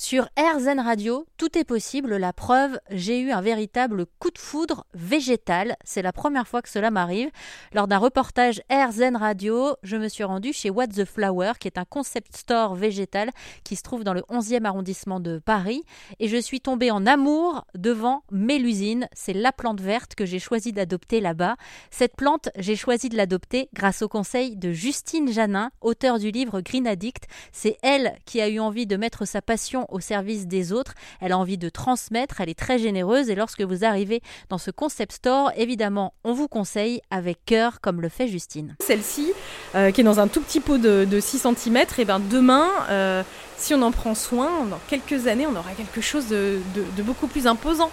Sur AirZen Radio, tout est possible. La preuve, j'ai eu un véritable coup de foudre végétal. C'est la première fois que cela m'arrive. Lors d'un reportage AirZen Radio, je me suis rendue chez What the Flower, qui est un concept store végétal qui se trouve dans le 11e arrondissement de Paris. Et je suis tombée en amour devant Mélusine. C'est la plante verte que j'ai choisi d'adopter là-bas. Cette plante, j'ai choisi de l'adopter grâce au conseil de Justine Janin, auteure du livre Green Addict. C'est elle qui a eu envie de mettre sa passion au service des autres. Elle a envie de transmettre, elle est très généreuse et lorsque vous arrivez dans ce concept store, évidemment, on vous conseille avec cœur comme le fait Justine. Celle-ci, euh, qui est dans un tout petit pot de, 6 cm, et ben demain, euh, si on en prend soin, dans quelques années, on aura quelque chose de, beaucoup plus imposant.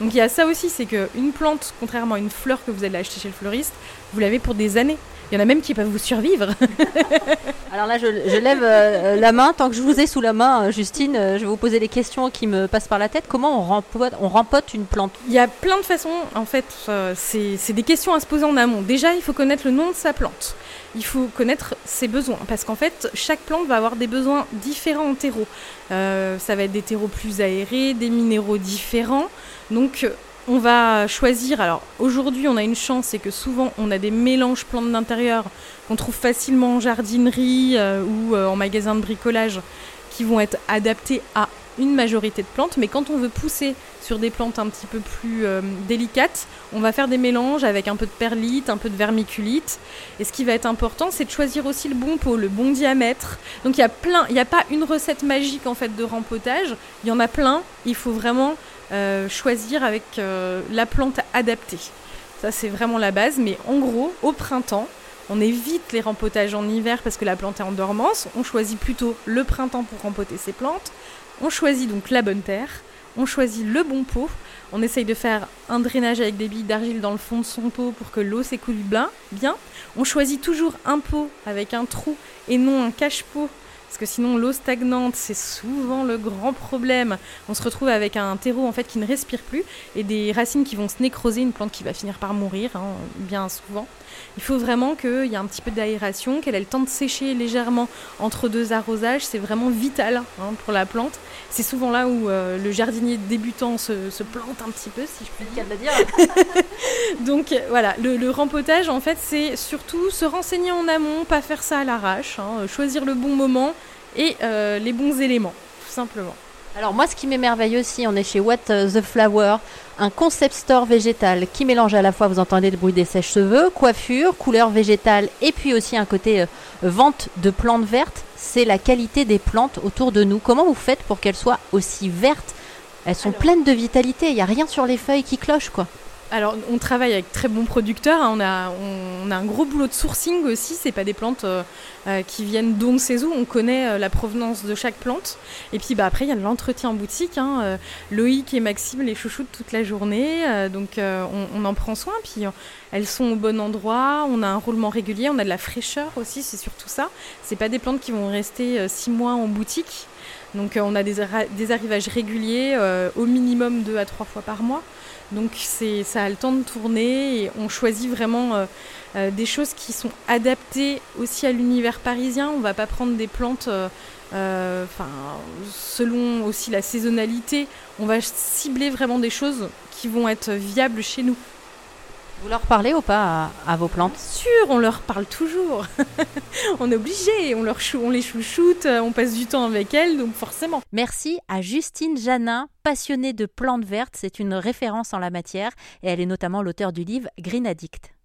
Donc il y a ça aussi, c'est qu'une plante, contrairement à une fleur que vous allez acheter chez le fleuriste, vous l'avez pour des années. Il y en a même qui peuvent vous survivre. Alors là, je, lève euh, la main. Tant que je vous ai sous la main, Justine, je vais vous poser les questions qui me passent par la tête. Comment on rempote, on rempote une plante? Il y a plein de façons. En fait, c'est des questions à se poser en amont. Déjà, il faut connaître le nom de sa plante. Il faut connaître ses besoins. Parce qu'en fait, chaque plante va avoir des besoins différents en terreau. ça va être des terreaux plus aérés, des minéraux différents. Donc, on va choisir. Alors aujourd'hui, on a une chance, c'est que souvent on a des mélanges plantes d'intérieur qu'on trouve facilement en jardinerie euh, ou euh, en magasin de bricolage qui vont être adaptés à une majorité de plantes, mais quand on veut pousser sur des plantes un petit peu plus euh, délicates, on va faire des mélanges avec un peu de perlite, un peu de vermiculite. Et ce qui va être important, c'est de choisir aussi le bon pot, le bon diamètre. Donc il y a plein, il n'y a pas une recette magique en fait de rempotage, il y en a plein. Il faut vraiment euh, choisir avec euh, la plante adaptée. Ça, c'est vraiment la base. Mais en gros, au printemps, on évite les rempotages en hiver parce que la plante est en dormance. On choisit plutôt le printemps pour rempoter ses plantes. On choisit donc la bonne terre. On choisit le bon pot. On essaye de faire un drainage avec des billes d'argile dans le fond de son pot pour que l'eau s'écoule bien. On choisit toujours un pot avec un trou et non un cache-pot parce que sinon l'eau stagnante c'est souvent le grand problème. On se retrouve avec un terreau en fait qui ne respire plus et des racines qui vont se nécroser, une plante qui va finir par mourir hein, bien souvent. Il faut vraiment qu'il y ait un petit peu d'aération, qu'elle ait le temps de sécher légèrement entre deux arrosages. C'est vraiment vital hein, pour la plante. C'est souvent là où euh, le jardinier débutant se, plante un petit peu, si je puis dire. Donc voilà, le, rempotage en fait c'est surtout se renseigner en amont, pas faire ça à l'arrache, hein, choisir le bon moment et euh, les bons éléments, tout simplement. Alors moi, ce qui m'émerveille aussi, on est chez What the Flower, un concept store végétal qui mélange à la fois, vous entendez le bruit des sèches-cheveux, coiffure, couleur végétale et puis aussi un côté euh, vente de plantes vertes. C'est la qualité des plantes autour de nous. Comment vous faites pour qu'elles soient aussi vertes? Elles sont pleines de vitalité, il n'y a rien sur les feuilles qui cloche quoi. Alors, on travaille avec très bons producteurs. Hein. On, a, un gros boulot de sourcing aussi. C'est pas des plantes euh, euh, qui viennent d'on sait où. On connaît euh, la provenance de chaque plante. Et puis, bah, après, il y a de l'entretien en boutique. Hein. Loïc et Maxime les chouchoutent toute la journée. donc, on, en prend soin. Puis, elles sont au bon endroit. On a un roulement régulier. On a de la fraîcheur aussi. C'est surtout ça. C'est pas des plantes qui vont rester six mois en boutique. Donc, on a des, arrivages réguliers, au minimum deux à trois fois par mois. Donc ça a le temps de tourner et on choisit vraiment euh, euh, des choses qui sont adaptées aussi à l'univers parisien. On va pas prendre des plantes, euh, selon aussi la saisonnalité. On va cibler vraiment des choses qui vont être viables chez nous. Vous leur parlez ou pas à, vos plantes Sûr, on leur parle toujours. on est obligé, on, leur on les chouchoute, on passe du temps avec elles, donc forcément. Merci à Justine Janin, passionnée de plantes vertes. C'est une référence en la matière et elle est notamment l'auteur du livre Green Addict.